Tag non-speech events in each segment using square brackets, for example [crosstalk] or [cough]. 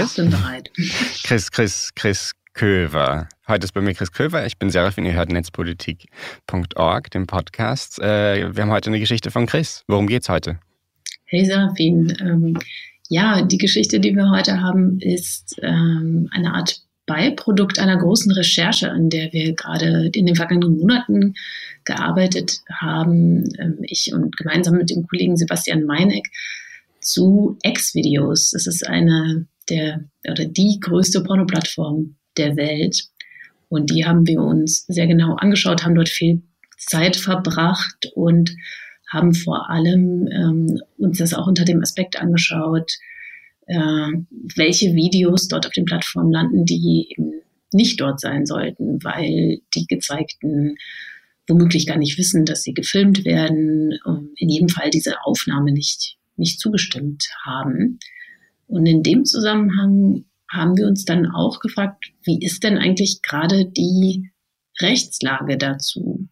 Chris? bin bereit. [laughs] Chris, Chris, Chris Köver. Heute ist bei mir Chris Köver. Ich bin Serafin. Ihr hört netzpolitik.org, den Podcast. Äh, wir haben heute eine Geschichte von Chris. Worum geht's heute? Hey Serafin. Ähm, ja, die Geschichte, die wir heute haben, ist ähm, eine Art Beiprodukt einer großen Recherche, an der wir gerade in den vergangenen Monaten gearbeitet haben. Ähm, ich und gemeinsam mit dem Kollegen Sebastian Meineck zu X-Videos. Das ist eine der oder die größte Pornoplattform der Welt. Und die haben wir uns sehr genau angeschaut, haben dort viel Zeit verbracht und haben vor allem ähm, uns das auch unter dem Aspekt angeschaut, äh, welche Videos dort auf den Plattformen landen, die eben nicht dort sein sollten, weil die gezeigten womöglich gar nicht wissen, dass sie gefilmt werden, in jedem Fall diese Aufnahme nicht nicht zugestimmt haben. Und in dem Zusammenhang haben wir uns dann auch gefragt, wie ist denn eigentlich gerade die Rechtslage dazu?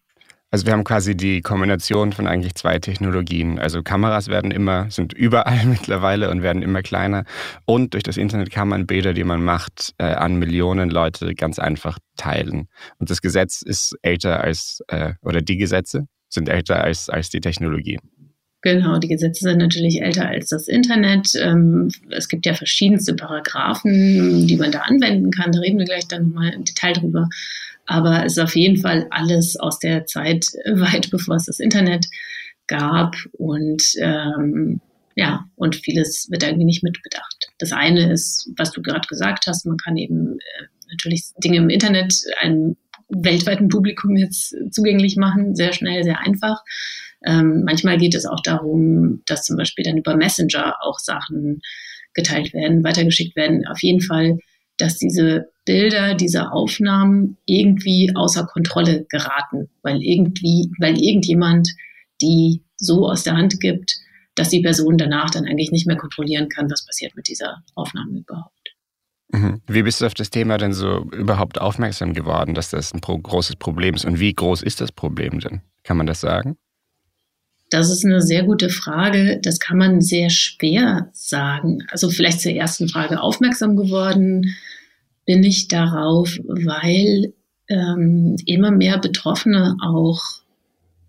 Also wir haben quasi die Kombination von eigentlich zwei Technologien. Also Kameras werden immer, sind überall [laughs] mittlerweile und werden immer kleiner. Und durch das Internet kann man Bilder, die man macht, äh, an Millionen Leute ganz einfach teilen. Und das Gesetz ist älter als, äh, oder die Gesetze sind älter als, als die Technologie. Genau, die Gesetze sind natürlich älter als das Internet. Ähm, es gibt ja verschiedenste Paragraphen, die man da anwenden kann. Da reden wir gleich dann nochmal im Detail drüber. Aber es ist auf jeden Fall alles aus der Zeit [laughs] weit bevor es das Internet gab. Und ähm, ja, und vieles wird irgendwie nicht mitbedacht. Das eine ist, was du gerade gesagt hast, man kann eben äh, natürlich Dinge im Internet einem weltweiten Publikum jetzt zugänglich machen, sehr schnell, sehr einfach. Ähm, manchmal geht es auch darum, dass zum Beispiel dann über Messenger auch Sachen geteilt werden, weitergeschickt werden. Auf jeden Fall, dass diese Bilder, diese Aufnahmen irgendwie außer Kontrolle geraten, weil irgendwie, weil irgendjemand die so aus der Hand gibt, dass die Person danach dann eigentlich nicht mehr kontrollieren kann, was passiert mit dieser Aufnahme überhaupt. Mhm. Wie bist du auf das Thema denn so überhaupt aufmerksam geworden, dass das ein großes Problem ist? Und wie groß ist das Problem denn? Kann man das sagen? Das ist eine sehr gute Frage. Das kann man sehr schwer sagen. Also vielleicht zur ersten Frage aufmerksam geworden bin ich darauf, weil ähm, immer mehr Betroffene auch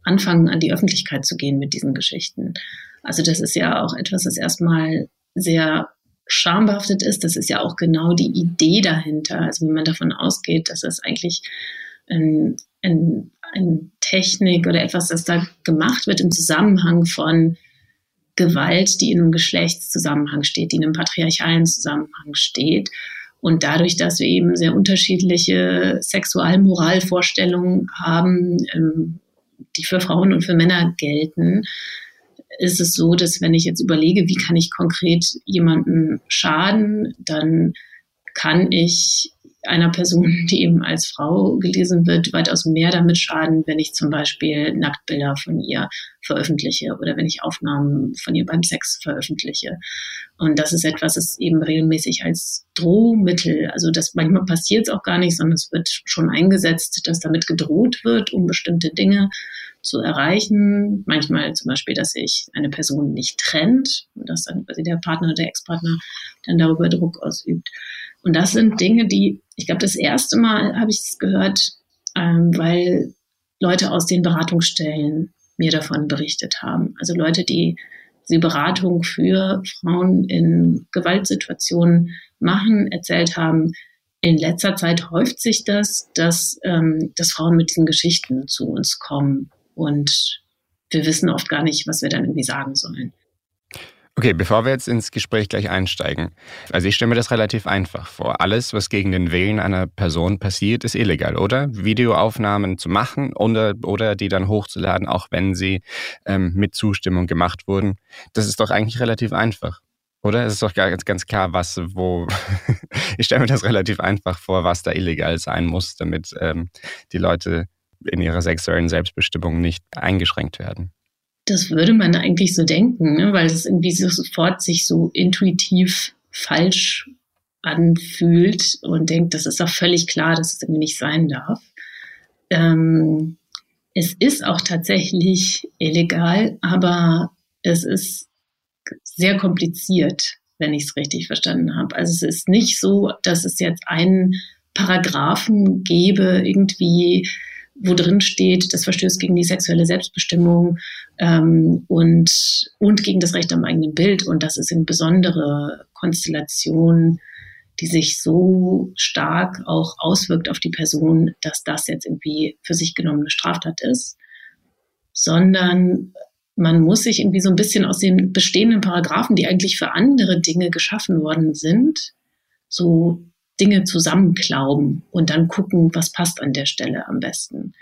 anfangen, an die Öffentlichkeit zu gehen mit diesen Geschichten. Also das ist ja auch etwas, das erstmal sehr schambehaftet ist. Das ist ja auch genau die Idee dahinter. Also wenn man davon ausgeht, dass es eigentlich ein, ein eine Technik oder etwas, das da gemacht wird im Zusammenhang von Gewalt, die in einem Geschlechtszusammenhang steht, die in einem patriarchalen Zusammenhang steht. Und dadurch, dass wir eben sehr unterschiedliche Sexualmoralvorstellungen haben, ähm, die für Frauen und für Männer gelten, ist es so, dass wenn ich jetzt überlege, wie kann ich konkret jemandem schaden, dann kann ich einer Person, die eben als Frau gelesen wird, weitaus mehr damit schaden, wenn ich zum Beispiel Nacktbilder von ihr veröffentliche oder wenn ich Aufnahmen von ihr beim Sex veröffentliche. Und das ist etwas, das eben regelmäßig als Drohmittel, also das manchmal passiert es auch gar nicht, sondern es wird schon eingesetzt, dass damit gedroht wird, um bestimmte Dinge zu erreichen. Manchmal zum Beispiel, dass sich eine Person nicht trennt und dass dann quasi der Partner oder der Ex-Partner dann darüber Druck ausübt. Und das sind Dinge, die, ich glaube, das erste Mal habe ich es gehört, ähm, weil Leute aus den Beratungsstellen mir davon berichtet haben. Also Leute, die die Beratung für Frauen in Gewaltsituationen machen, erzählt haben, in letzter Zeit häuft sich das, dass, ähm, dass Frauen mit diesen Geschichten zu uns kommen und wir wissen oft gar nicht, was wir dann irgendwie sagen sollen. Okay, bevor wir jetzt ins Gespräch gleich einsteigen. Also ich stelle mir das relativ einfach vor. Alles, was gegen den Willen einer Person passiert, ist illegal, oder? Videoaufnahmen zu machen oder, oder die dann hochzuladen, auch wenn sie ähm, mit Zustimmung gemacht wurden. Das ist doch eigentlich relativ einfach. Oder? Es ist doch ganz, ganz klar, was, wo. [laughs] ich stelle mir das relativ einfach vor, was da illegal sein muss, damit ähm, die Leute in ihrer sexuellen Selbstbestimmung nicht eingeschränkt werden. Das würde man eigentlich so denken, ne? weil es irgendwie so sofort sich so intuitiv falsch anfühlt und denkt, das ist doch völlig klar, dass es irgendwie nicht sein darf. Ähm, es ist auch tatsächlich illegal, aber es ist sehr kompliziert. wenn ich es richtig verstanden habe. Also es ist nicht so, dass es jetzt einen Paragraphen gäbe, irgendwie, wo drin steht, das verstößt gegen die sexuelle Selbstbestimmung ähm, und, und gegen das Recht am eigenen Bild. Und das ist eine besondere Konstellation, die sich so stark auch auswirkt auf die Person, dass das jetzt irgendwie für sich genommene Straftat ist, sondern man muss sich irgendwie so ein bisschen aus den bestehenden Paragraphen, die eigentlich für andere Dinge geschaffen worden sind, so Dinge zusammenklauben und dann gucken, was passt an der Stelle am besten.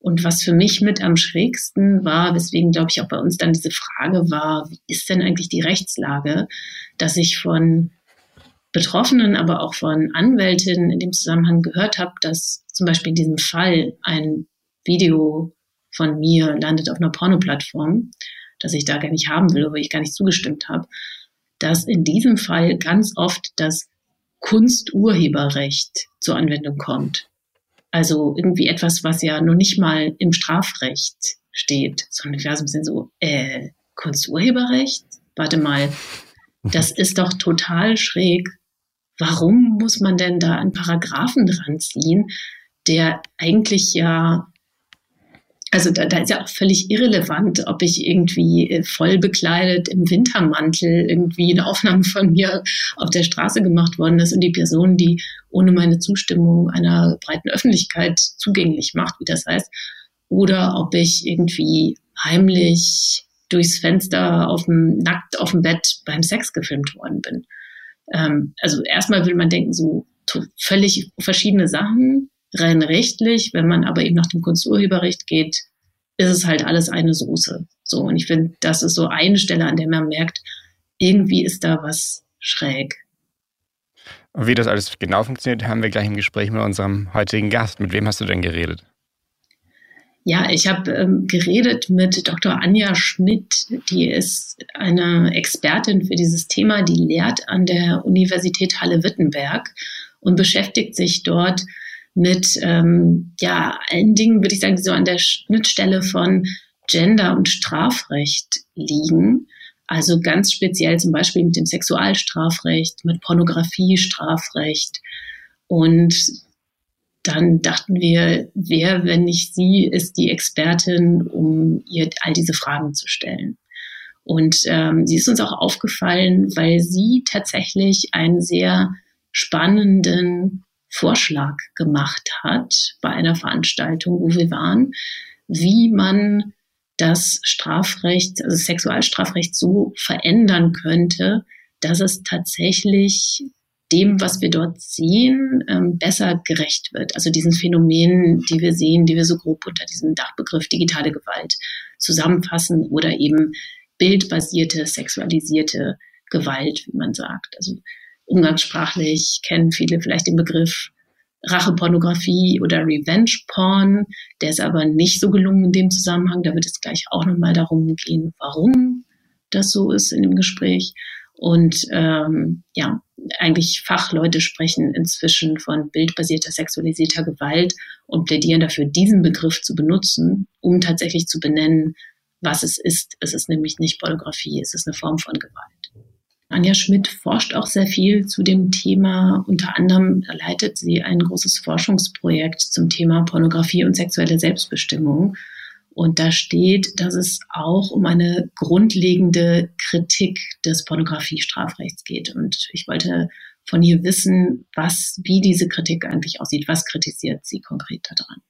Und was für mich mit am schrägsten war, weswegen, glaube ich, auch bei uns dann diese Frage war, wie ist denn eigentlich die Rechtslage, dass ich von Betroffenen, aber auch von Anwältinnen in dem Zusammenhang gehört habe, dass zum Beispiel in diesem Fall ein Video von mir landet auf einer Porno-Plattform, das ich da gar nicht haben will, wo ich gar nicht zugestimmt habe, dass in diesem Fall ganz oft das Kunsturheberrecht zur Anwendung kommt. Also irgendwie etwas, was ja noch nicht mal im Strafrecht steht, sondern wir sind so, äh, Kunsturheberrecht? Warte mal, das ist doch total schräg. Warum muss man denn da einen Paragraphen dran ziehen, der eigentlich ja also da, da ist ja auch völlig irrelevant, ob ich irgendwie äh, voll bekleidet im Wintermantel irgendwie eine Aufnahme von mir auf der Straße gemacht worden ist und die Person, die ohne meine Zustimmung einer breiten Öffentlichkeit zugänglich macht, wie das heißt, oder ob ich irgendwie heimlich durchs Fenster auf dem, nackt auf dem Bett beim Sex gefilmt worden bin. Ähm, also erstmal will man denken, so völlig verschiedene Sachen rein rechtlich, wenn man aber eben nach dem Kunsturheberrecht geht, ist es halt alles eine Soße. So, und ich finde, das ist so eine Stelle, an der man merkt, irgendwie ist da was schräg. Und wie das alles genau funktioniert, haben wir gleich im Gespräch mit unserem heutigen Gast. Mit wem hast du denn geredet? Ja, ich habe ähm, geredet mit Dr. Anja Schmidt, die ist eine Expertin für dieses Thema, die lehrt an der Universität Halle-Wittenberg und beschäftigt sich dort mit ähm, ja allen Dingen, würde ich sagen, die so an der Schnittstelle von Gender und Strafrecht liegen. Also ganz speziell zum Beispiel mit dem Sexualstrafrecht, mit Pornografiestrafrecht. Und dann dachten wir, wer, wenn nicht sie, ist die Expertin, um ihr all diese Fragen zu stellen. Und ähm, sie ist uns auch aufgefallen, weil sie tatsächlich einen sehr spannenden Vorschlag gemacht hat bei einer Veranstaltung, wo wir waren, wie man das Strafrecht, also Sexualstrafrecht so verändern könnte, dass es tatsächlich dem, was wir dort sehen, ähm, besser gerecht wird. Also diesen Phänomenen, die wir sehen, die wir so grob unter diesem Dachbegriff digitale Gewalt zusammenfassen oder eben bildbasierte, sexualisierte Gewalt, wie man sagt. Also umgangssprachlich kennen viele vielleicht den Begriff Rachepornografie oder Revenge Porn. Der ist aber nicht so gelungen in dem Zusammenhang. Da wird es gleich auch nochmal darum gehen, warum das so ist in dem Gespräch. Und ähm, ja, eigentlich Fachleute sprechen inzwischen von bildbasierter sexualisierter Gewalt und plädieren dafür, diesen Begriff zu benutzen, um tatsächlich zu benennen, was es ist. Es ist nämlich nicht Pornografie, es ist eine Form von Gewalt. Anja Schmidt forscht auch sehr viel zu dem Thema. Unter anderem leitet sie ein großes Forschungsprojekt zum Thema Pornografie und sexuelle Selbstbestimmung. Und da steht, dass es auch um eine grundlegende Kritik des Pornografiestrafrechts geht. Und ich wollte von ihr wissen, was, wie diese Kritik eigentlich aussieht. Was kritisiert sie konkret daran?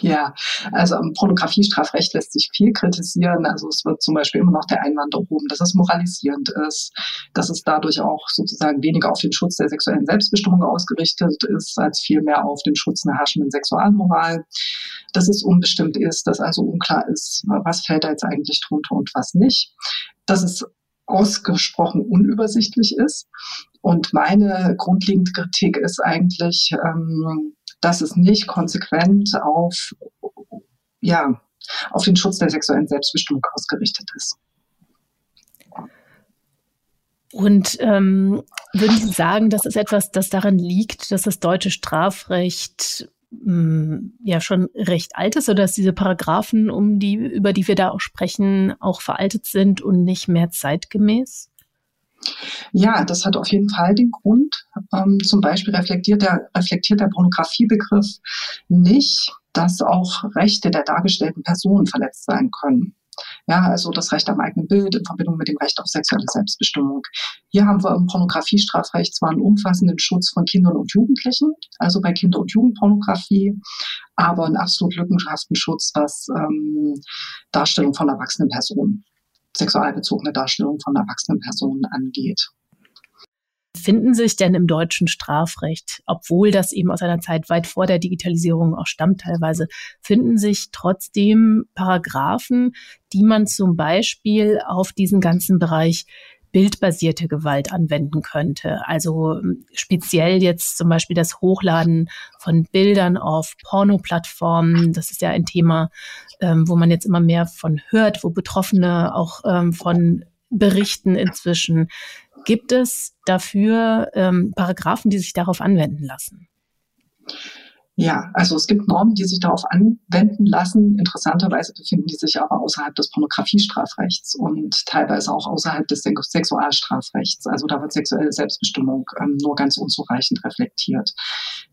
Ja, also am Pornografiestrafrecht lässt sich viel kritisieren. Also es wird zum Beispiel immer noch der Einwand erhoben, dass es moralisierend ist, dass es dadurch auch sozusagen weniger auf den Schutz der sexuellen Selbstbestimmung ausgerichtet ist, als vielmehr auf den Schutz einer herrschenden Sexualmoral. Dass es unbestimmt ist, dass also unklar ist, was fällt da jetzt eigentlich drunter und was nicht. Dass es ausgesprochen unübersichtlich ist. Und meine grundlegende Kritik ist eigentlich, ähm, dass es nicht konsequent auf, ja, auf den Schutz der sexuellen Selbstbestimmung ausgerichtet ist. Und ähm, würden Sie sagen, das ist etwas, das daran liegt, dass das deutsche Strafrecht mh, hm, ja schon recht alt ist oder dass diese Paragraphen, um die, über die wir da auch sprechen, auch veraltet sind und nicht mehr zeitgemäß? Ja, das hat auf jeden Fall den Grund. Ähm, zum Beispiel reflektiert der, reflektiert der Pornografiebegriff nicht, dass auch Rechte der dargestellten Personen verletzt sein können. Ja, also das Recht am eigenen Bild in Verbindung mit dem Recht auf sexuelle Selbstbestimmung. Hier haben wir im Pornografiestrafrecht zwar einen umfassenden Schutz von Kindern und Jugendlichen, also bei Kinder- und Jugendpornografie, aber einen absolut lückenhaften Schutz, was ähm, Darstellung von erwachsenen Personen, sexualbezogene Darstellung von erwachsenen Personen angeht. Finden sich denn im deutschen Strafrecht, obwohl das eben aus einer Zeit weit vor der Digitalisierung auch stammt teilweise, finden sich trotzdem Paragraphen, die man zum Beispiel auf diesen ganzen Bereich bildbasierte Gewalt anwenden könnte. Also ähm, speziell jetzt zum Beispiel das Hochladen von Bildern auf Pornoplattformen. Das ist ja ein Thema, ähm, wo man jetzt immer mehr von hört, wo Betroffene auch ähm, von berichten inzwischen. Gibt es dafür ähm, Paragraphen, die sich darauf anwenden lassen? Ja, also es gibt Normen, die sich darauf anwenden lassen. Interessanterweise befinden die sich aber außerhalb des Pornografiestrafrechts und teilweise auch außerhalb des Sexualstrafrechts. Also da wird sexuelle Selbstbestimmung ähm, nur ganz unzureichend reflektiert.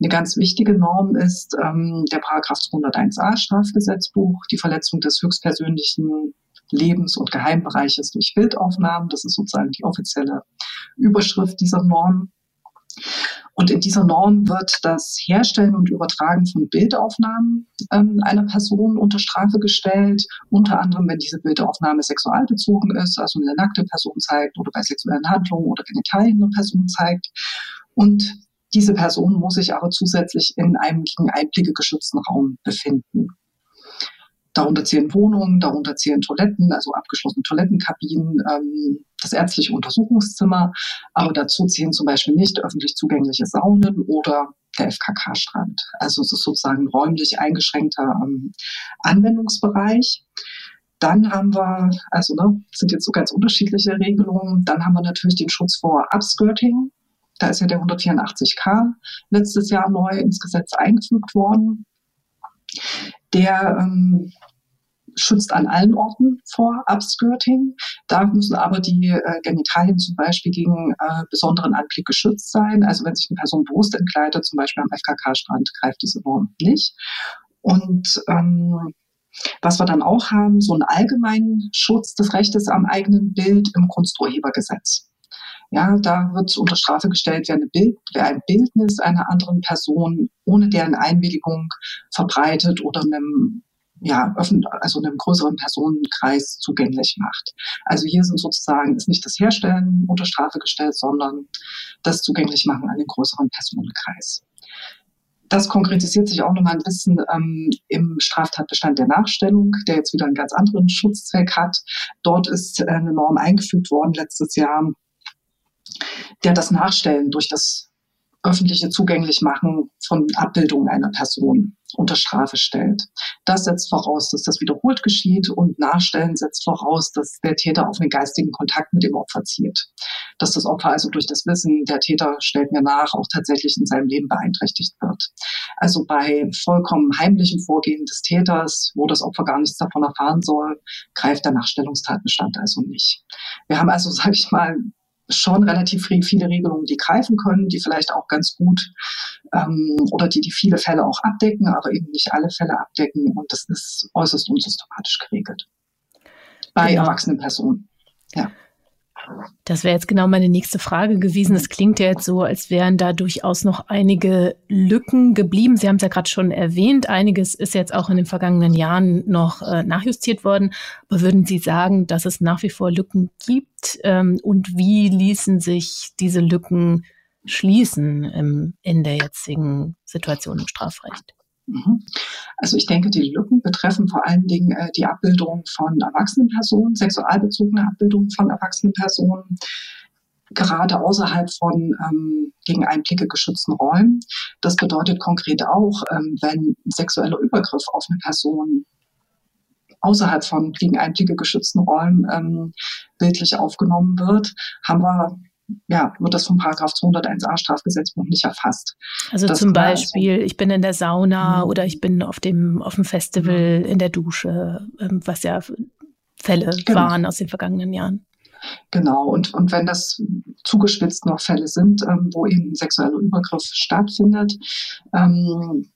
Eine ganz wichtige Norm ist ähm, der Paragraph 201a Strafgesetzbuch, die Verletzung des höchstpersönlichen Lebens- und Geheimbereiches durch Bildaufnahmen. Das ist sozusagen die offizielle Überschrift dieser Norm. Und in dieser Norm wird das Herstellen und Übertragen von Bildaufnahmen ähm, einer Person unter Strafe gestellt, unter anderem, wenn diese Bildaufnahme sexualbezogen ist, also eine nackte Person zeigt oder bei sexuellen Handlungen oder Genitalien eine Person zeigt. Und diese Person muss sich aber zusätzlich in einem gegen Einblicke geschützten Raum befinden. Darunter zählen Wohnungen, darunter zählen Toiletten, also abgeschlossene Toilettenkabinen, ähm, das ärztliche Untersuchungszimmer. Aber dazu zählen zum Beispiel nicht öffentlich zugängliche Saunen oder der FKK-Strand. Also es ist sozusagen ein räumlich eingeschränkter ähm, Anwendungsbereich. Dann haben wir, also ne, sind jetzt so ganz unterschiedliche Regelungen. Dann haben wir natürlich den Schutz vor Upskirting. Da ist ja der 184k letztes Jahr neu ins Gesetz eingefügt worden. Der ähm, schützt an allen Orten vor Upskirting. Da müssen aber die äh, Genitalien zum Beispiel gegen äh, besonderen Anblick geschützt sein. Also wenn sich eine Person bewusst entkleidet, zum Beispiel am FKK-Strand, greift diese Norm nicht. Und ähm, was wir dann auch haben, so einen allgemeinen Schutz des Rechtes am eigenen Bild im Kunsturhebergesetz. Ja, da wird unter Strafe gestellt, wer, Bild, wer ein Bildnis einer anderen Person ohne deren Einwilligung verbreitet oder einem ja, öffnet, also einem größeren Personenkreis zugänglich macht. Also hier sind sozusagen, ist nicht das Herstellen unter Strafe gestellt, sondern das zugänglich machen an den größeren Personenkreis. Das konkretisiert sich auch nochmal ein bisschen ähm, im Straftatbestand der Nachstellung, der jetzt wieder einen ganz anderen Schutzzweck hat. Dort ist äh, eine Norm eingefügt worden letztes Jahr, der das Nachstellen durch das öffentliche zugänglich machen von Abbildungen einer Person unter Strafe stellt. Das setzt voraus, dass das wiederholt geschieht und Nachstellen setzt voraus, dass der Täter auf einen geistigen Kontakt mit dem Opfer zielt. Dass das Opfer also durch das Wissen, der Täter stellt mir nach, auch tatsächlich in seinem Leben beeinträchtigt wird. Also bei vollkommen heimlichem Vorgehen des Täters, wo das Opfer gar nichts davon erfahren soll, greift der Nachstellungstatbestand also nicht. Wir haben also, [laughs] sage ich mal, schon relativ viele Regelungen, die greifen können, die vielleicht auch ganz gut ähm, oder die die viele Fälle auch abdecken, aber eben nicht alle Fälle abdecken und das ist äußerst unsystematisch geregelt. Bei genau. erwachsenen Personen. Ja. Das wäre jetzt genau meine nächste Frage gewesen. Es klingt ja jetzt so, als wären da durchaus noch einige Lücken geblieben. Sie haben es ja gerade schon erwähnt. Einiges ist jetzt auch in den vergangenen Jahren noch äh, nachjustiert worden. Aber würden Sie sagen, dass es nach wie vor Lücken gibt? Ähm, und wie ließen sich diese Lücken schließen im, in der jetzigen Situation im Strafrecht? Mhm. Also ich denke, die Lücken betreffen vor allen Dingen äh, die Abbildung von erwachsenen Personen, sexualbezogene Abbildungen von erwachsenen Personen, gerade außerhalb von ähm, gegen Einblicke geschützten Räumen. Das bedeutet konkret auch, ähm, wenn sexueller Übergriff auf eine Person außerhalb von gegen Einblicke geschützten Räumen ähm, bildlich aufgenommen wird, haben wir ja, wird das vom Paragraph 201a Strafgesetzbuch nicht erfasst. Also das zum Beispiel, also, ich bin in der Sauna mhm. oder ich bin auf dem, auf dem Festival mhm. in der Dusche, ähm, was ja Fälle genau. waren aus den vergangenen Jahren. Genau, und, und wenn das zugespitzt noch Fälle sind, ähm, wo eben sexueller Übergriff stattfindet. Ähm,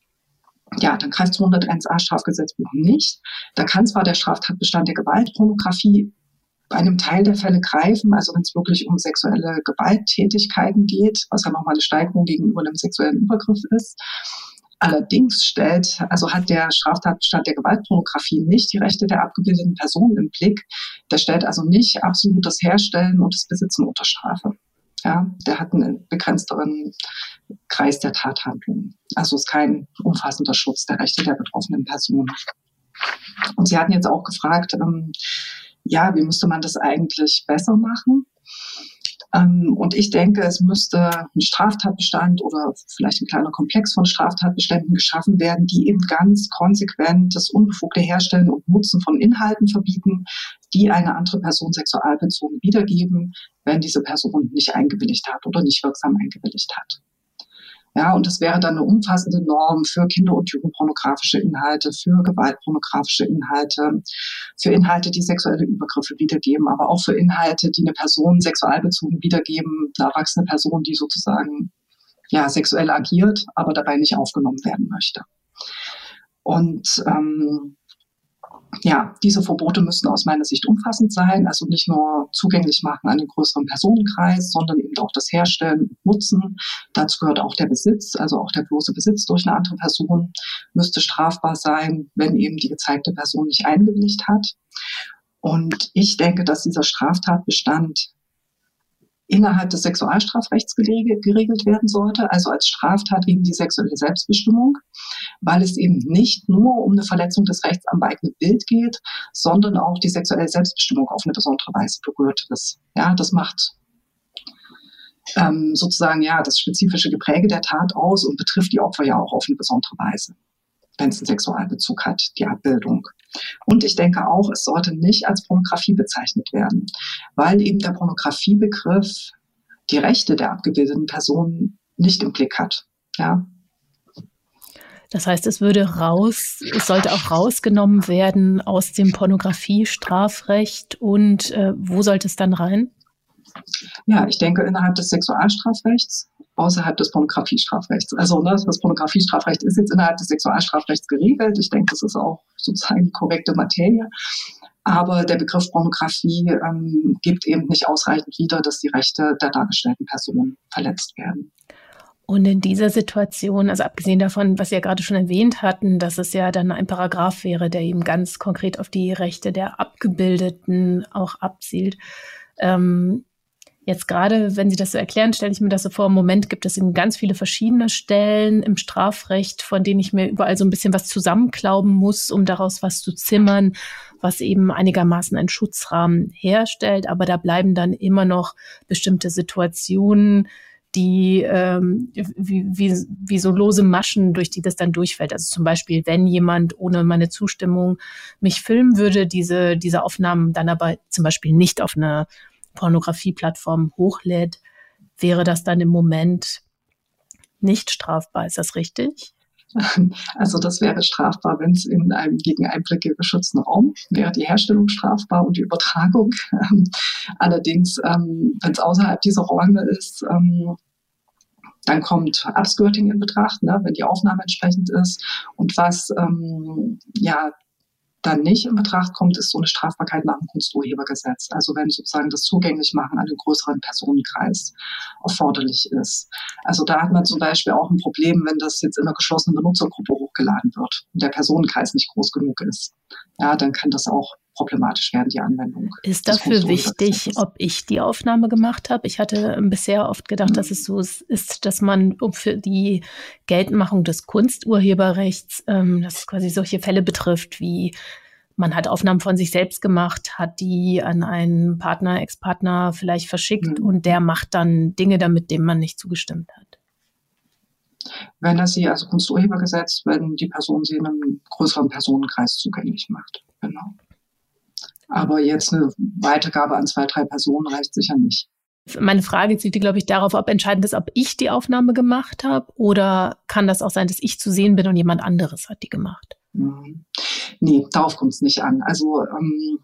ja, dann greift 201a Strafgesetzbuch nicht. Da kann zwar der Straftatbestand der Gewaltpornografie bei einem Teil der Fälle greifen, also wenn es wirklich um sexuelle Gewalttätigkeiten geht, was ja nochmal eine Steigerung gegenüber einem sexuellen Übergriff ist. Allerdings stellt, also hat der Straftatbestand der Gewaltpornografie nicht die Rechte der abgebildeten Personen im Blick. Der stellt also nicht absolut das Herstellen und das Besitzen unter Strafe. Ja, der hat einen begrenzteren Kreis der Tathandlungen. Also ist kein umfassender Schutz der Rechte der betroffenen Person. Und Sie hatten jetzt auch gefragt, ähm, ja, wie müsste man das eigentlich besser machen? Ähm, und ich denke, es müsste ein Straftatbestand oder vielleicht ein kleiner Komplex von Straftatbeständen geschaffen werden, die eben ganz konsequent das unbefugte Herstellen und Nutzen von Inhalten verbieten, die eine andere Person sexualbezogen wiedergeben, wenn diese Person nicht eingewilligt hat oder nicht wirksam eingewilligt hat. Ja, und das wäre dann eine umfassende Norm für Kinder- und Jugendpornografische Inhalte, für gewaltpornografische Inhalte, für Inhalte, die sexuelle Übergriffe wiedergeben, aber auch für Inhalte, die eine Person sexualbezogen wiedergeben, eine erwachsene Person, die sozusagen ja sexuell agiert, aber dabei nicht aufgenommen werden möchte. Und ähm, ja, diese Verbote müssen aus meiner Sicht umfassend sein, also nicht nur zugänglich machen an den größeren Personenkreis, sondern eben auch das Herstellen und Nutzen. Dazu gehört auch der Besitz, also auch der bloße Besitz durch eine andere Person müsste strafbar sein, wenn eben die gezeigte Person nicht eingewilligt hat. Und ich denke, dass dieser Straftatbestand innerhalb des Sexualstrafrechts geregelt werden sollte, also als Straftat gegen die sexuelle Selbstbestimmung, weil es eben nicht nur um eine Verletzung des Rechts am eigenen Bild geht, sondern auch die sexuelle Selbstbestimmung auf eine besondere Weise berührt ist. Ja, das macht ähm, sozusagen ja das spezifische Gepräge der Tat aus und betrifft die Opfer ja auch auf eine besondere Weise, wenn es einen Sexualbezug hat, die Abbildung. Und ich denke auch, es sollte nicht als Pornografie bezeichnet werden, weil eben der Pornografiebegriff die Rechte der abgebildeten Personen nicht im Blick hat. Ja. Das heißt, es würde raus, es sollte auch rausgenommen werden aus dem Pornografiestrafrecht und äh, wo sollte es dann rein? Ja, ich denke innerhalb des Sexualstrafrechts außerhalb des Pornografiestrafrechts. Also ne, das Pornografiestrafrecht ist jetzt innerhalb des Sexualstrafrechts geregelt. Ich denke, das ist auch sozusagen die korrekte Materie. Aber der Begriff Pornografie ähm, gibt eben nicht ausreichend wieder, dass die Rechte der dargestellten Person verletzt werden. Und in dieser Situation, also abgesehen davon, was Sie ja gerade schon erwähnt hatten, dass es ja dann ein Paragraph wäre, der eben ganz konkret auf die Rechte der Abgebildeten auch abzielt, ähm, Jetzt gerade, wenn Sie das so erklären, stelle ich mir das so vor, im Moment gibt es eben ganz viele verschiedene Stellen im Strafrecht, von denen ich mir überall so ein bisschen was zusammenklauben muss, um daraus was zu zimmern, was eben einigermaßen einen Schutzrahmen herstellt. Aber da bleiben dann immer noch bestimmte Situationen, die ähm, wie, wie, wie so lose Maschen, durch die das dann durchfällt. Also zum Beispiel, wenn jemand ohne meine Zustimmung mich filmen würde, diese, diese Aufnahmen dann aber zum Beispiel nicht auf eine Pornografieplattformen hochlädt, wäre das dann im Moment nicht strafbar. Ist das richtig? [laughs] Also das wäre strafbar, wenn es in einem gegen Einblicke geschützten Raum wäre die Herstellung strafbar und die Übertragung. allerdings, ähm, wenn es außerhalb dieser Räume ist, ähm, dann kommt Upskirting in Betracht, ne, wenn die Aufnahme entsprechend ist. Und was ähm, ja dann nicht in Betracht kommt, ist so eine Strafbarkeit nach dem Kunsturhebergesetz. Also wenn sozusagen das Zugänglichmachen an den größeren Personenkreis erforderlich ist. Also da hat man zum Beispiel auch ein Problem, wenn das jetzt in einer geschlossenen Benutzergruppe hochgeladen wird und der Personenkreis nicht groß genug ist. Ja, dann kann das auch problematisch werden, die Anwendung. Ist dafür wichtig, ob ich die Aufnahme gemacht habe? Ich hatte bisher oft gedacht, mhm. dass es so ist, dass man für die Geltmachung des Kunsturheberrechts, ähm, das quasi solche Fälle betrifft, wie man hat Aufnahmen von sich selbst gemacht, hat die an einen Partner, Ex-Partner vielleicht verschickt mhm. und der macht dann Dinge damit, dem man nicht zugestimmt hat. Wenn er sie, also Kunsturhebergesetz, wenn die Person sie in einem größeren Personenkreis zugänglich macht. Genau. Aber jetzt eine Weitergabe an zwei, drei Personen reicht sicher nicht. Meine Frage zieht, glaube ich, darauf, ob entscheidend ist, ob ich die Aufnahme gemacht habe oder kann das auch sein, dass ich zu sehen bin und jemand anderes hat die gemacht? Mhm. Nee, darauf kommt es nicht an. Also ähm,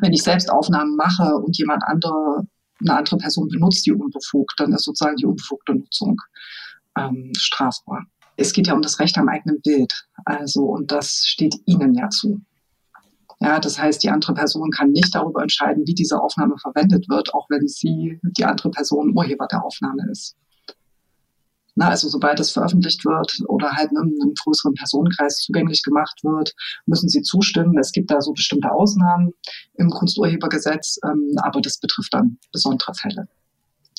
wenn ich selbst Aufnahmen mache und jemand andere eine andere Person benutzt die unbefugt, dann ist sozusagen die unbefugte Nutzung ähm, strafbar. Es geht ja um das Recht am eigenen Bild. Also, und das steht Ihnen ja zu. Ja, das heißt, die andere Person kann nicht darüber entscheiden, wie diese Aufnahme verwendet wird, auch wenn sie, die andere Person, Urheber der Aufnahme ist. Na, also sobald es veröffentlicht wird oder halt einem, einem größeren Personenkreis zugänglich gemacht wird, müssen sie zustimmen. Es gibt da so bestimmte Ausnahmen im Kunsturhebergesetz, ähm, aber das betrifft dann besondere Fälle.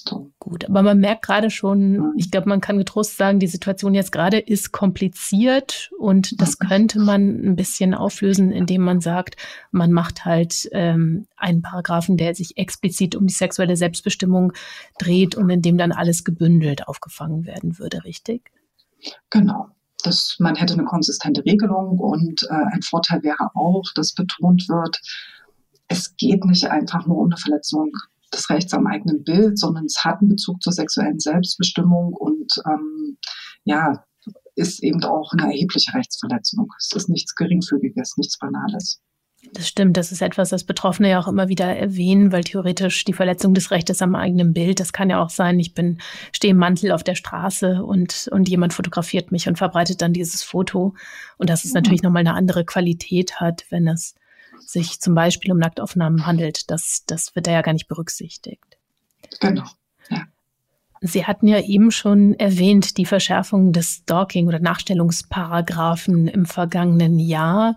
So. Gut, aber man merkt gerade schon, ich glaube, man kann getrost sagen, die Situation jetzt gerade ist kompliziert und das könnte man ein bisschen auflösen, indem man sagt, man macht halt ähm, einen Paragraphen, der sich explizit um die sexuelle Selbstbestimmung dreht und in dem dann alles gebündelt aufgefangen werden würde, richtig? Genau. Das, man hätte eine konsistente Regelung und äh, ein Vorteil wäre auch, dass betont wird, es geht nicht einfach nur um eine Verletzung des Rechts am eigenen Bild, sondern es hat einen Bezug zur sexuellen Selbstbestimmung und ähm, ja, ist eben auch eine erhebliche Rechtsverletzung. Es ist nichts Geringfügiges, nichts Banales. Das stimmt, das ist etwas, das Betroffene ja auch immer wieder erwähnen, weil theoretisch die Verletzung des Rechtes am eigenen Bild, das kann ja auch sein, ich bin, stehe im Mantel auf der Straße und, und jemand fotografiert mich und verbreitet dann dieses Foto. Und dass es natürlich nochmal eine andere Qualität hat, wenn es sich zum Beispiel um Nacktaufnahmen handelt. Das, das wird da ja gar nicht berücksichtigt. Genau. Sie hatten ja eben schon erwähnt, die Verschärfung des Stalking- oder Nachstellungsparagraphen im vergangenen Jahr.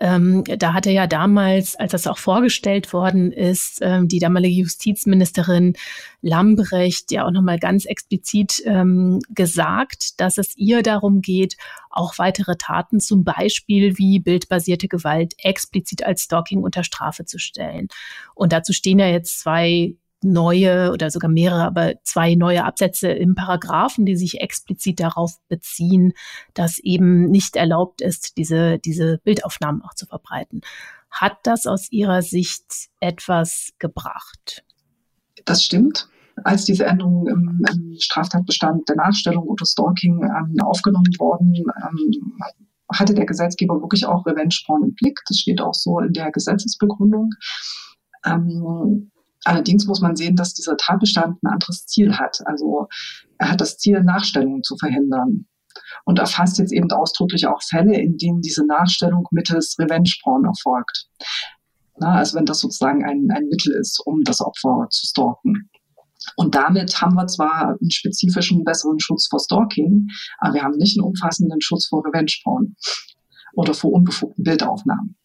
Ähm, da hatte ja damals, als das auch vorgestellt worden ist, ähm, die damalige Justizministerin Lambrecht ja auch nochmal ganz explizit ähm, gesagt, dass es ihr darum geht, auch weitere Taten, zum Beispiel wie bildbasierte Gewalt, explizit als Stalking unter Strafe zu stellen. Und dazu stehen ja jetzt zwei neue oder sogar mehrere, aber zwei neue Absätze im Paragraphen, die sich explizit darauf beziehen, dass eben nicht erlaubt ist, diese, diese Bildaufnahmen auch zu verbreiten. Hat das aus Ihrer Sicht etwas gebracht? Das stimmt. Als diese Änderungen im, im Straftatbestand der Nachstellung oder Stalking ähm, aufgenommen wurden, ähm, hatte der Gesetzgeber wirklich auch Revenge-Porn im Blick. Das steht auch so in der Gesetzesbegründung. Ähm, Allerdings muss man sehen, dass dieser Tatbestand ein anderes Ziel hat. Also er hat das Ziel, Nachstellungen zu verhindern und erfasst jetzt eben ausdrücklich auch Fälle, in denen diese Nachstellung mittels Revenge-Porn erfolgt. Na, also wenn das sozusagen ein, ein Mittel ist, um das Opfer zu stalken. Und damit haben wir zwar einen spezifischen besseren Schutz vor Stalking, aber wir haben nicht einen umfassenden Schutz vor Revenge-Porn oder vor unbefugten Bildaufnahmen.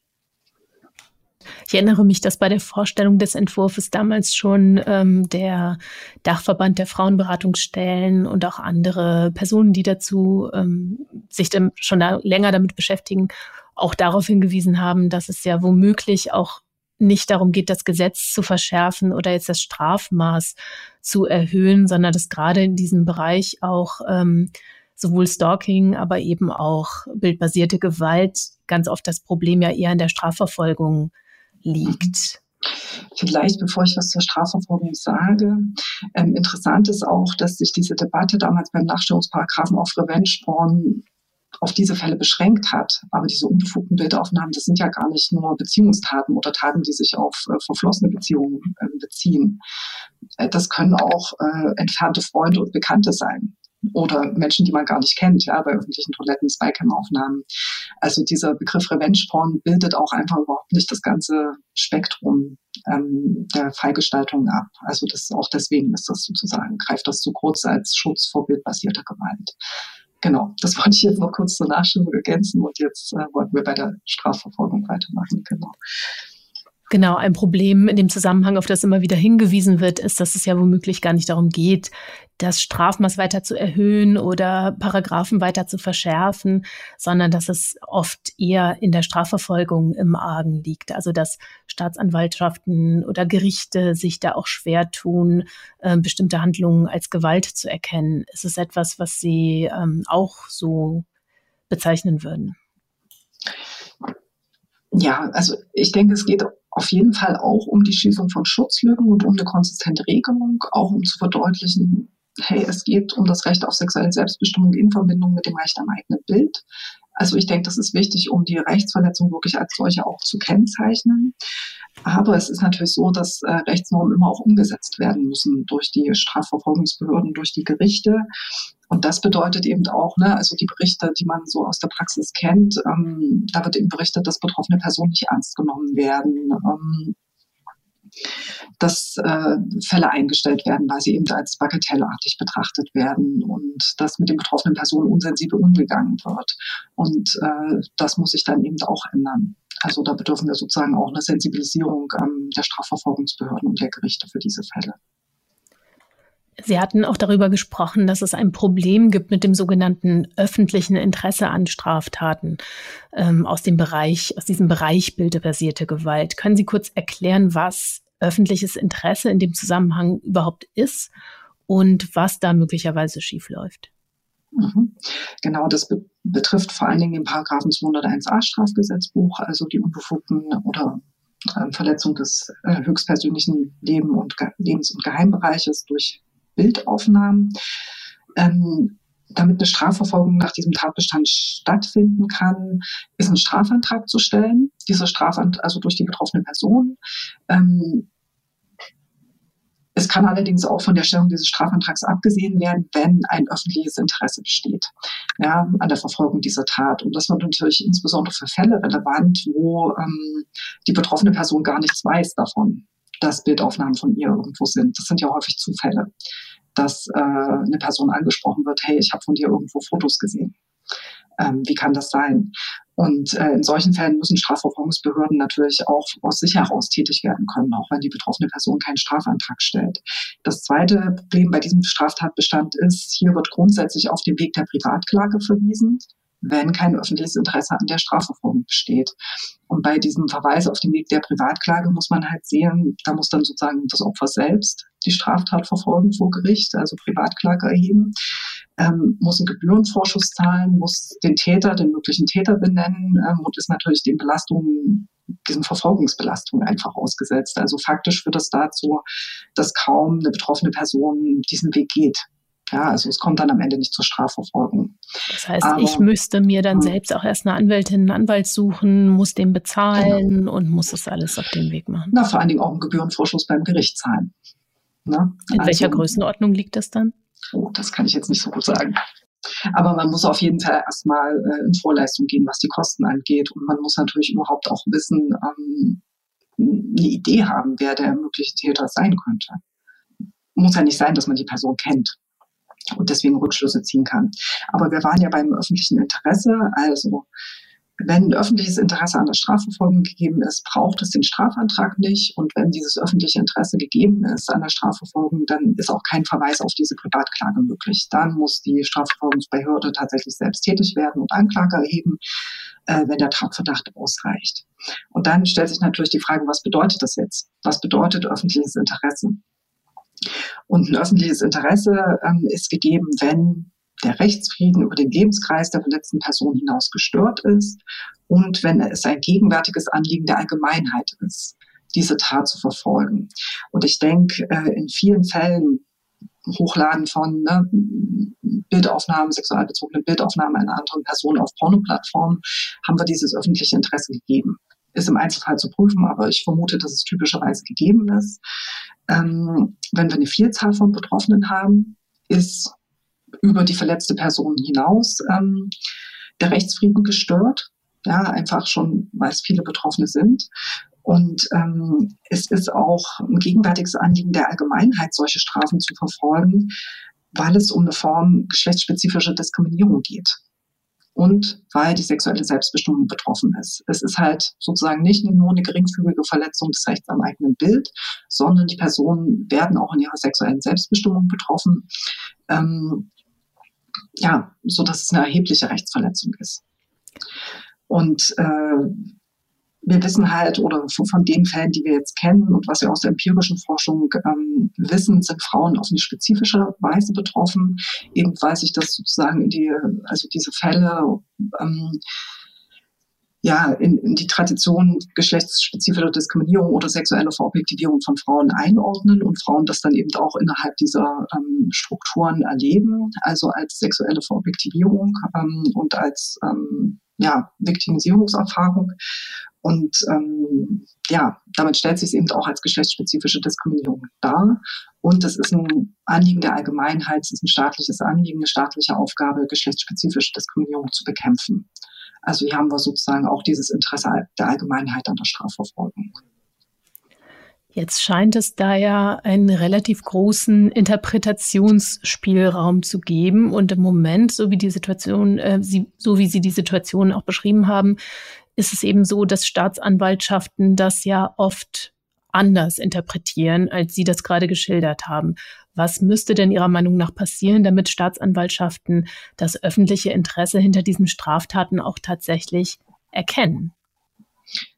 Ich erinnere mich, dass bei der Vorstellung des Entwurfs damals schon ähm, der Dachverband der Frauenberatungsstellen und auch andere Personen, die dazu ähm, sich dann schon da länger damit beschäftigen, auch darauf hingewiesen haben, dass es ja womöglich auch nicht darum geht, das Gesetz zu verschärfen oder jetzt das Strafmaß zu erhöhen, sondern dass gerade in diesem Bereich auch ähm, sowohl Stalking, aber eben auch bildbasierte Gewalt ganz oft das Problem ja eher in der Strafverfolgung liegt. Vielleicht, bevor ich was zur Strafverfolgung sage, ähm, interessant ist auch, dass sich diese Debatte damals beim Nachstellungsparagraphen auf Revenge-Porn auf diese Fälle beschränkt hat. Aber diese unbefugten Bildaufnahmen, das sind ja gar nicht nur Beziehungstaten oder Taten, die sich auf äh, verflossene Beziehungen äh, beziehen. Äh, das können auch äh, entfernte Freunde und Bekannte sein oder Menschen, die man gar nicht kennt, ja, bei öffentlichen Toiletten, Spycam-Aufnahmen. Also dieser Begriff Revenge-Porn bildet auch einfach überhaupt nicht das ganze Spektrum ähm, der Fallgestaltung ab. Also das auch deswegen ist das sozusagen, greift das zu kurz als Schutz vor bildbasierter Gewalt. Genau, das [laughs] wollte ich jetzt noch kurz zur Nachstellung ergänzen und jetzt äh, wollten wir bei der Strafverfolgung weitermachen. Genau. Genau, ein Problem in dem Zusammenhang, auf das immer wieder hingewiesen wird, ist, dass es ja womöglich gar nicht darum geht, das Strafmaß weiter zu erhöhen oder Paragraphen weiter zu verschärfen, sondern dass es oft eher in der Strafverfolgung im Argen liegt. Also dass Staatsanwaltschaften oder Gerichte sich da auch schwer tun, äh, bestimmte Handlungen als Gewalt zu erkennen. Ist es etwas, was Sie ähm, auch so bezeichnen würden? Ja, also ich denke, es geht auf jeden Fall auch um die Schließung von Schutzlücken und um eine konsistente Regelung, auch um zu verdeutlichen, hey, es geht um das Recht auf sexuelle Selbstbestimmung in Verbindung mit dem Recht am eigenen Bild. Also ich denke, das ist wichtig, um die Rechtsverletzung wirklich als solche auch zu kennzeichnen. Aber es ist natürlich so, dass äh, Rechtsnormen immer auch umgesetzt werden müssen durch die Strafverfolgungsbehörden, durch die Gerichte. Und das bedeutet eben auch, ne, also die Berichte, die man so aus der Praxis kennt, ähm, da wird eben berichtet, dass betroffene Personen nicht ernst genommen werden. Ähm, dass äh, Fälle eingestellt werden, weil sie eben als bagatellartig betrachtet werden und dass mit den betroffenen Personen unsensibel umgegangen wird. Und äh, das muss sich dann eben auch ändern. Also da bedürfen wir sozusagen auch eine Sensibilisierung ähm, der Strafverfolgungsbehörden und der Gerichte für diese Fälle. Sie hatten auch darüber gesprochen, dass es ein Problem gibt mit dem sogenannten öffentlichen Interesse an Straftaten ähm, aus dem Bereich, aus diesem Bereich bildebasierte Gewalt. Können Sie kurz erklären, was öffentliches Interesse in dem Zusammenhang überhaupt ist und was da möglicherweise schiefläuft. Mhm. Genau, das be betrifft vor allen Dingen den Paragraphen 201a Strafgesetzbuch, also die unbefugten oder äh, Verletzung des äh, höchstpersönlichen Leben und Lebens- und Geheimbereiches durch Bildaufnahmen. Ähm, damit eine Strafverfolgung nach diesem Tatbestand stattfinden kann, ist ein Strafantrag zu stellen. Dieser Strafantrag, also durch die betroffene Person. Ähm, es kann allerdings auch von der Stellung dieses Strafantrags abgesehen werden, wenn ein öffentliches Interesse besteht ja, an der Verfolgung dieser Tat. Und das wird natürlich insbesondere für Fälle relevant, wo ähm, die betroffene Person gar nichts weiß davon, dass Bildaufnahmen von ihr irgendwo sind. Das sind ja häufig Zufälle dass äh, eine Person angesprochen wird, hey, ich habe von dir irgendwo Fotos gesehen. Ähm, wie kann das sein? Und äh, in solchen Fällen müssen Strafverfolgungsbehörden natürlich auch aus sich heraus tätig werden können, auch wenn die betroffene Person keinen Strafantrag stellt. Das zweite Problem bei diesem Straftatbestand ist, hier wird grundsätzlich auf den Weg der Privatklage verwiesen wenn kein öffentliches Interesse an der Strafverfolgung besteht. Und bei diesem Verweis auf den Weg der Privatklage muss man halt sehen, da muss dann sozusagen das Opfer selbst die Straftat verfolgen vor Gericht, also Privatklage erheben, ähm, muss einen Gebührenvorschuss zahlen, muss den Täter, den möglichen Täter benennen ähm, und ist natürlich den Belastungen diesen Verfolgungsbelastungen einfach ausgesetzt. Also faktisch führt das dazu, dass kaum eine betroffene Person diesen Weg geht. Ja, also es kommt dann am Ende nicht zur Strafverfolgung. Das heißt, Aber, ich müsste mir dann. Hm. selbst auch erst eine Anwältin, einen Anwalt suchen, muss den bezahlen genau. und muss das alles auf dem Weg machen. Na, vor allen Dingen auch einen Gebührenvorschuss beim Gericht zahlen. Ne? In also, welcher Größenordnung liegt das dann? Oh, das kann ich jetzt nicht so gut sagen. Aber man muss auf jeden Fall erstmal äh, in Vorleistung gehen, was die Kosten angeht. Und man muss natürlich überhaupt auch wissen, ähm, eine Idee haben, wer der mögliche Täter sein könnte. Muss ja nicht sein, dass man die Person kennt und deswegen Rückschlüsse ziehen kann. Aber wir waren ja beim öffentlichen Interesse, also wenn öffentliches Interesse an der Strafverfolgung gegeben ist, braucht es den Strafantrag nicht. Und wenn dieses öffentliche Interesse gegeben ist an der Strafverfolgung, dann ist auch kein Verweis auf diese Privatklage möglich. Dann muss die Strafverfolgungsbehörde tatsächlich selbst tätig werden und Anklage erheben, äh, wenn der Tatverdacht ausreicht. Und dann stellt sich natürlich die Frage, was bedeutet das jetzt? Was bedeutet öffentliches Interesse? Und ein öffentliches Interesse ähm, ist gegeben, wenn der Rechtsfrieden über den Lebenskreis der verletzten Person hinaus gestört ist und wenn es ein gegenwärtiges Anliegen der Allgemeinheit ist, diese Tat zu verfolgen. Und ich denke, äh, in vielen Fällen Hochladen von ne, Bildaufnahmen, sexualbezogenen Bildaufnahmen einer anderen Person auf Pornoplattformen, haben wir dieses öffentliche Interesse gegeben. Ist im Einzelfall zu prüfen, aber ich vermute, dass es typischerweise gegeben ist. Ähm, wenn wir eine Vielzahl von Betroffenen haben, ist über die verletzte Person hinaus ähm, der Rechtsfrieden gestört. Ja, einfach schon, weil es viele Betroffene sind. Und ähm, es ist auch ein gegenwärtiges Anliegen der Allgemeinheit, solche Strafen zu verfolgen, weil es um eine Form geschlechtsspezifischer Diskriminierung geht und weil die sexuelle Selbstbestimmung betroffen ist. Es ist halt sozusagen nicht nur eine geringfügige Verletzung des Rechts am eigenen Bild, sondern die Personen werden auch in ihrer sexuellen Selbstbestimmung betroffen. Ähm, ja, so dass es eine erhebliche Rechtsverletzung ist. Und äh, wir wissen halt, oder von den Fällen, die wir jetzt kennen und was wir aus der empirischen Forschung ähm, wissen, sind Frauen auf eine spezifische Weise betroffen, eben weil sich das sozusagen in die, also diese Fälle ähm, ja, in, in die Tradition geschlechtsspezifischer Diskriminierung oder sexuelle Verobjektivierung von Frauen einordnen und Frauen das dann eben auch innerhalb dieser ähm, Strukturen erleben, also als sexuelle Verobjektivierung ähm, und als ähm, ja, Viktimisierungserfahrung. Und ähm, ja, damit stellt sich es eben auch als geschlechtsspezifische Diskriminierung dar. Und es ist ein Anliegen der Allgemeinheit, es ist ein staatliches Anliegen, eine staatliche Aufgabe, geschlechtsspezifische Diskriminierung zu bekämpfen. Also hier haben wir sozusagen auch dieses Interesse der Allgemeinheit an der Strafverfolgung. Jetzt scheint es da ja einen relativ großen Interpretationsspielraum zu geben. Und im Moment, so wie die Situation, äh, sie, so wie Sie die Situation auch beschrieben haben, ist es eben so, dass Staatsanwaltschaften das ja oft anders interpretieren, als Sie das gerade geschildert haben. Was müsste denn Ihrer Meinung nach passieren, damit Staatsanwaltschaften das öffentliche Interesse hinter diesen Straftaten auch tatsächlich erkennen?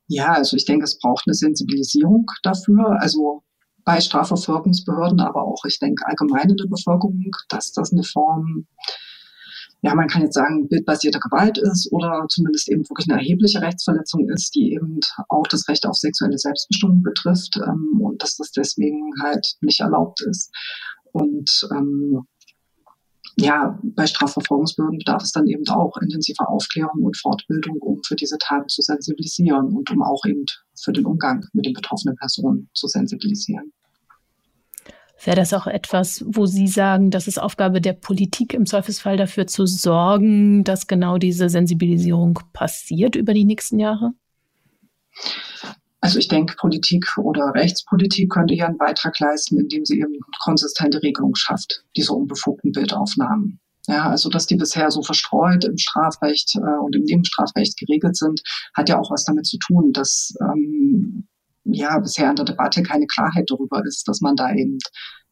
Ja, also ich denke, es braucht eine Sensibilisierung dafür. Also bei Strafverfolgungsbehörden, aber auch, ich denke, allgemein in der Bevölkerung, dass das eine Form, ja, man kann jetzt sagen, bildbasierte Gewalt ist oder zumindest eben wirklich eine erhebliche Rechtsverletzung ist, die eben auch das Recht auf sexuelle Selbstbestimmung betrifft ähm, und dass das deswegen halt nicht erlaubt ist. Und ähm, ja, bei Strafverfolgungsbehörden bedarf es dann eben auch intensiver Aufklärung und Fortbildung, um für diese Taten zu sensibilisieren und um auch eben für den Umgang mit den betroffenen Personen zu sensibilisieren. Wäre das auch etwas, wo Sie sagen, das ist Aufgabe der Politik im Zweifelsfall dafür zu sorgen, dass genau diese Sensibilisierung passiert über die nächsten Jahre? Also ich denke, Politik oder Rechtspolitik könnte hier einen Beitrag leisten, indem sie eben konsistente Regelung schafft, diese unbefugten Bildaufnahmen. Ja, also dass die bisher so verstreut im Strafrecht äh, und im Nebenstrafrecht geregelt sind, hat ja auch was damit zu tun, dass ähm, ja bisher in der Debatte keine Klarheit darüber ist, dass man da eben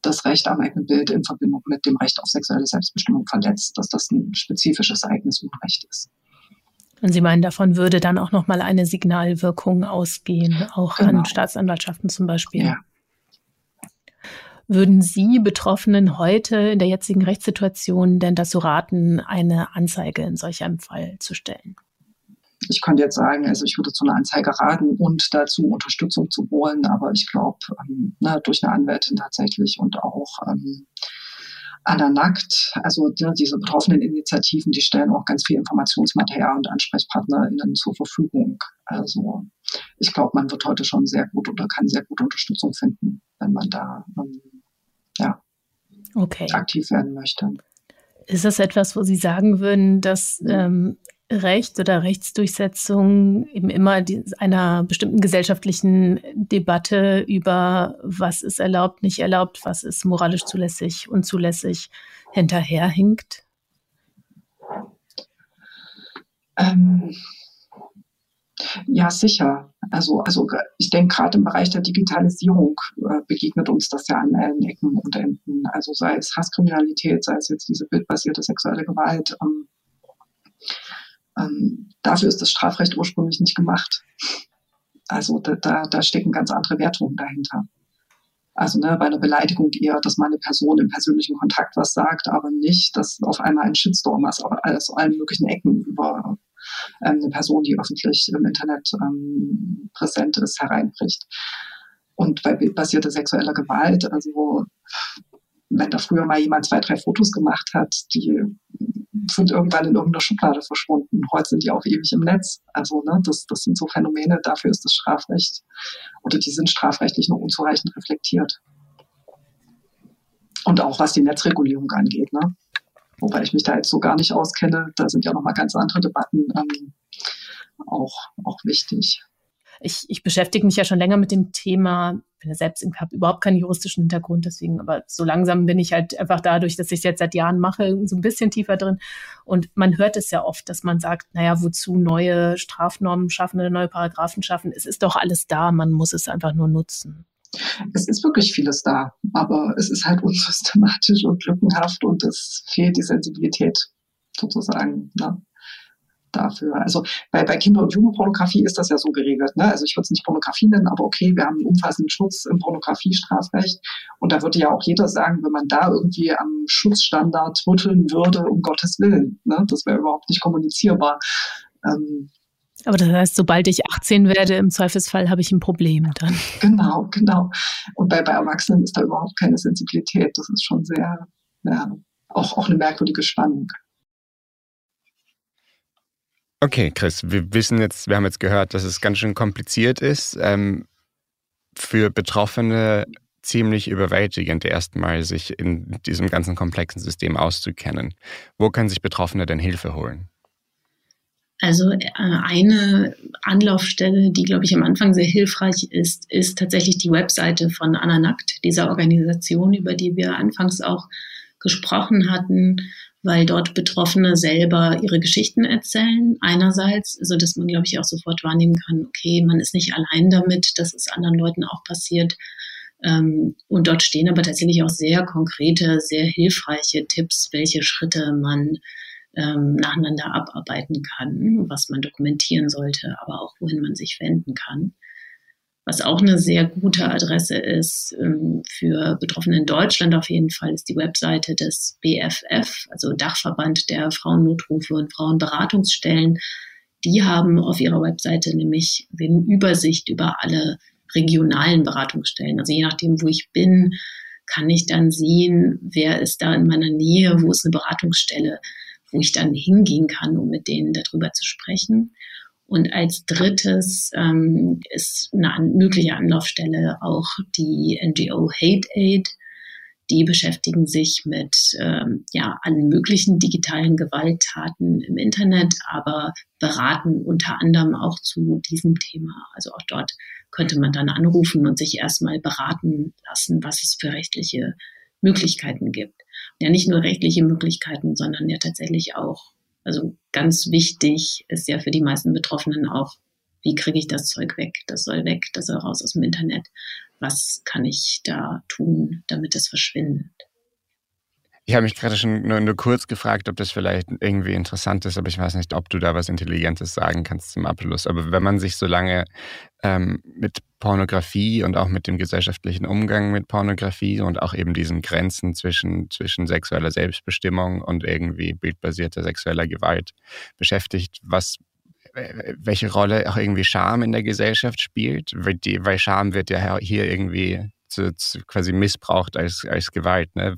das Recht am eigenen Bild in Verbindung mit dem Recht auf sexuelle Selbstbestimmung verletzt, dass das ein spezifisches eigenes Unrecht ist. Und Sie meinen, davon würde dann auch nochmal eine Signalwirkung ausgehen, auch genau. an Staatsanwaltschaften zum Beispiel. Ja. Würden Sie Betroffenen heute in der jetzigen Rechtssituation denn dazu raten, eine Anzeige in solch einem Fall zu stellen? Ich könnte jetzt sagen, also ich würde zu einer Anzeige raten und dazu Unterstützung zu holen, aber ich glaube, ähm, ne, durch eine Anwältin tatsächlich und auch ähm, Anna Nackt, also ne, diese betroffenen Initiativen, die stellen auch ganz viel Informationsmaterial und AnsprechpartnerInnen zur Verfügung. Also ich glaube, man wird heute schon sehr gut oder kann sehr gut Unterstützung finden, wenn man da ähm, ja, okay. aktiv werden möchte. Ist das etwas, wo Sie sagen würden, dass ähm, Recht oder Rechtsdurchsetzung eben immer einer bestimmten gesellschaftlichen Debatte über was ist erlaubt, nicht erlaubt, was ist moralisch zulässig, unzulässig hinterherhinkt? Ähm, ja, sicher. Also, also ich denke, gerade im Bereich der Digitalisierung äh, begegnet uns das ja an allen Ecken und Enden. Also sei es Hasskriminalität, sei es jetzt diese bildbasierte sexuelle Gewalt. Ähm, ähm, dafür ist das Strafrecht ursprünglich nicht gemacht. Also da, da, da stecken ganz andere Wertungen dahinter. Also ne, bei einer Beleidigung eher, dass meine Person im persönlichen Kontakt was sagt, aber nicht, dass auf einmal ein Shitstorm aus, aus allen möglichen Ecken über ähm, eine Person, die öffentlich im Internet ähm, präsent ist, hereinbricht. Und bei bildbasierter sexueller Gewalt, also wenn da früher mal jemand zwei, drei Fotos gemacht hat, die sind irgendwann in irgendeiner Schublade verschwunden. Heute sind die auch ewig im Netz. Also ne, das, das sind so Phänomene, dafür ist das Strafrecht oder die sind strafrechtlich noch unzureichend reflektiert. Und auch was die Netzregulierung angeht, ne? wobei ich mich da jetzt so gar nicht auskenne, da sind ja nochmal ganz andere Debatten ähm, auch, auch wichtig ich, ich beschäftige mich ja schon länger mit dem Thema, bin ja selbst, habe überhaupt keinen juristischen Hintergrund, deswegen, aber so langsam bin ich halt einfach dadurch, dass ich es jetzt seit Jahren mache, so ein bisschen tiefer drin. Und man hört es ja oft, dass man sagt, naja, wozu neue Strafnormen schaffen oder neue Paragraphen schaffen? Es ist doch alles da, man muss es einfach nur nutzen. Es ist wirklich vieles da, aber es ist halt [laughs] unsystematisch und lückenhaft und es fehlt die Sensibilität sozusagen. Ne? Dafür. Also bei, bei Kinder- und Jugendpornografie ist das ja so geregelt. Ne? Also ich würde es nicht Pornografie nennen, aber okay, wir haben einen umfassenden Schutz im Pornografiestrafrecht. Und da würde ja auch jeder sagen, wenn man da irgendwie am Schutzstandard rütteln würde, um Gottes Willen. Ne? Das wäre überhaupt nicht kommunizierbar. Ähm, aber das heißt, sobald ich 18 werde, im Zweifelsfall habe ich ein Problem dann. Genau, genau. Und bei, bei Erwachsenen ist da überhaupt keine Sensibilität. Das ist schon sehr, ja, auch, auch eine merkwürdige Spannung. Okay, Chris, wir wissen jetzt, wir haben jetzt gehört, dass es ganz schön kompliziert ist. Ähm, für Betroffene ziemlich überwältigend, erstmal sich in diesem ganzen komplexen System auszukennen. Wo können sich Betroffene denn Hilfe holen? Also äh, eine Anlaufstelle, die, glaube ich, am Anfang sehr hilfreich ist, ist tatsächlich die Webseite von Anna Nackt, dieser Organisation, über die wir anfangs auch gesprochen hatten, weil dort Betroffene selber ihre Geschichten erzählen. Einerseits, so dass man, glaube ich, auch sofort wahrnehmen kann, okay, man ist nicht allein damit, dass es anderen Leuten auch passiert. Ähm, und dort stehen aber tatsächlich auch sehr konkrete, sehr hilfreiche Tipps, welche Schritte man ähm, nacheinander abarbeiten kann, was man dokumentieren sollte, aber auch wohin man sich wenden kann. Was auch eine sehr gute Adresse ist ähm, für Betroffene in Deutschland auf jeden Fall, ist die Webseite des BFF, also Dachverband der Frauennotrufe und Frauenberatungsstellen. Die haben auf ihrer Webseite nämlich eine Übersicht über alle regionalen Beratungsstellen. Also je nachdem, wo ich bin, kann ich dann sehen, wer ist da in meiner Nähe, wo ist eine Beratungsstelle, wo ich dann hingehen kann, um mit denen darüber zu sprechen. Und als drittes ähm, ist eine mögliche Anlaufstelle auch die NGO Hate Aid. Die beschäftigen sich mit ähm, ja, allen möglichen digitalen Gewalttaten im Internet, aber beraten unter anderem auch zu diesem Thema. Also auch dort könnte man dann anrufen und sich erstmal beraten lassen, was es für rechtliche Möglichkeiten gibt. Ja, nicht nur rechtliche Möglichkeiten, sondern ja tatsächlich auch also ganz wichtig ist ja für die meisten Betroffenen auch, wie kriege ich das Zeug weg? Das soll weg, das soll raus aus dem Internet. Was kann ich da tun, damit es verschwindet? Ich habe mich gerade schon nur, nur, kurz gefragt, ob das vielleicht irgendwie interessant ist, aber ich weiß nicht, ob du da was Intelligentes sagen kannst zum Abschluss. Aber wenn man sich so lange ähm, mit Pornografie und auch mit dem gesellschaftlichen Umgang mit Pornografie und auch eben diesen Grenzen zwischen, zwischen sexueller Selbstbestimmung und irgendwie bildbasierter sexueller Gewalt beschäftigt, was welche Rolle auch irgendwie Scham in der Gesellschaft spielt, weil, die, weil Scham wird ja hier irgendwie zu, zu quasi missbraucht als, als Gewalt. Ne?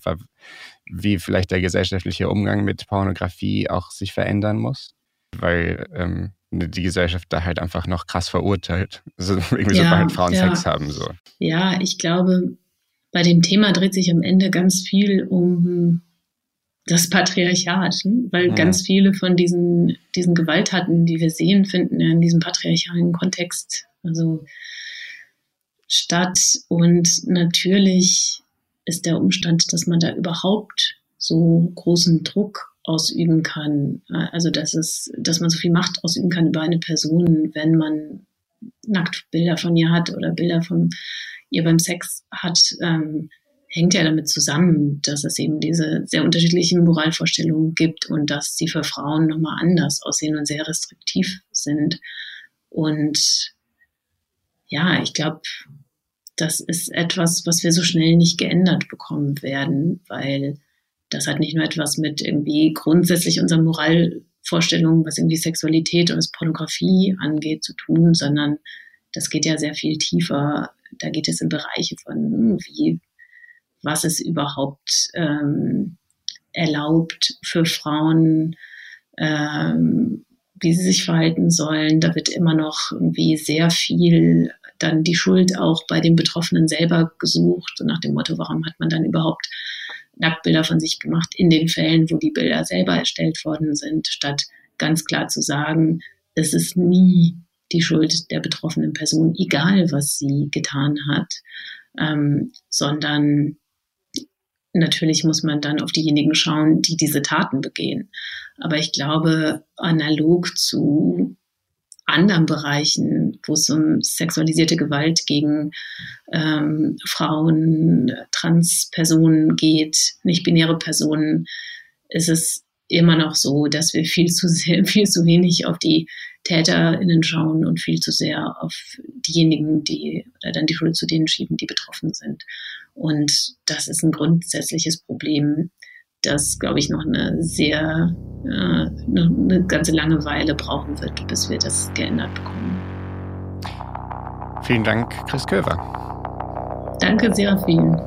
wie vielleicht der gesellschaftliche Umgang mit Pornografie auch sich verändern muss, weil ähm, die Gesellschaft da halt einfach noch krass verurteilt. [laughs] Also irgendwie ja, sobald Frauen ja. Sex haben. So. Ja, ich glaube, bei dem Thema dreht sich am Ende ganz viel um das Patriarchat, ne? weil ja. ganz viele von diesen, diesen Gewalttaten, die wir sehen, finden in diesem patriarchalen Kontext also statt. Und natürlich ist der Umstand, dass man da überhaupt so großen Druck ausüben kann. Also dass es, dass man so viel Macht ausüben kann über eine Person, wenn man Nacktbilder von ihr hat oder Bilder von ihr beim Sex hat, ähm, hängt ja damit zusammen, dass es eben diese sehr unterschiedlichen Moralvorstellungen gibt und dass sie für Frauen nochmal anders aussehen und sehr restriktiv sind. Und ja, ich glaube, das ist etwas, was wir so schnell nicht geändert bekommen werden, weil das hat nicht nur etwas mit irgendwie grundsätzlich unseren Moralvorstellungen, was irgendwie Sexualität und Pornografie angeht, zu tun, sondern das geht ja sehr viel tiefer. Da geht es in Bereiche von wie, was ist überhaupt ähm, erlaubt für Frauen, ähm, wie sie sich verhalten sollen. Da wird immer noch irgendwie sehr viel dann die Schuld auch bei den Betroffenen selber gesucht, nach dem Motto, warum hat man dann überhaupt Nacktbilder von sich gemacht in den Fällen, wo die Bilder selber erstellt worden sind, statt ganz klar zu sagen, es ist nie die Schuld der betroffenen Person, egal was sie getan hat, ähm, sondern natürlich muss man dann auf diejenigen schauen, die diese Taten begehen. Aber ich glaube, analog zu anderen Bereichen, wo es um sexualisierte Gewalt gegen ähm, Frauen, Transpersonen geht, nicht-binäre Personen, ist es immer noch so, dass wir viel zu sehr, [laughs] viel zu wenig auf die TäterInnen schauen und viel zu sehr auf diejenigen, die oder dann die Schuld zu denen schieben, die betroffen sind. Und das ist ein grundsätzliches Problem, das, glaube ich, noch eine sehr, äh, eine ganze lange Weile brauchen wird, bis wir das geändert bekommen. Vielen Dank, Chris Köver. Danke, Serafin.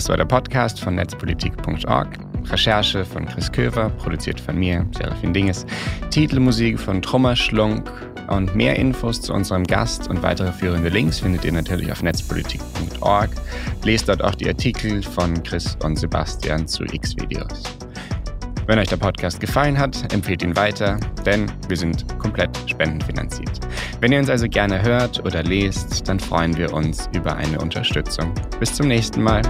Das war der Podcast von netzpolitik.org. Recherche von Chris Köver, produziert von mir, Serafin Dinges. Titelmusik von Trummer Schlunk. Und mehr Infos zu unserem Gast und weitere führende Links findet ihr natürlich auf netzpolitik.org. Lest dort auch die Artikel von Chris und Sebastian zu X-Videos. Wenn euch der Podcast gefallen hat, empfehlt ihn weiter, denn wir sind komplett spendenfinanziert. Wenn ihr uns also gerne hört oder lest, dann freuen wir uns über eine Unterstützung. Bis zum nächsten Mal.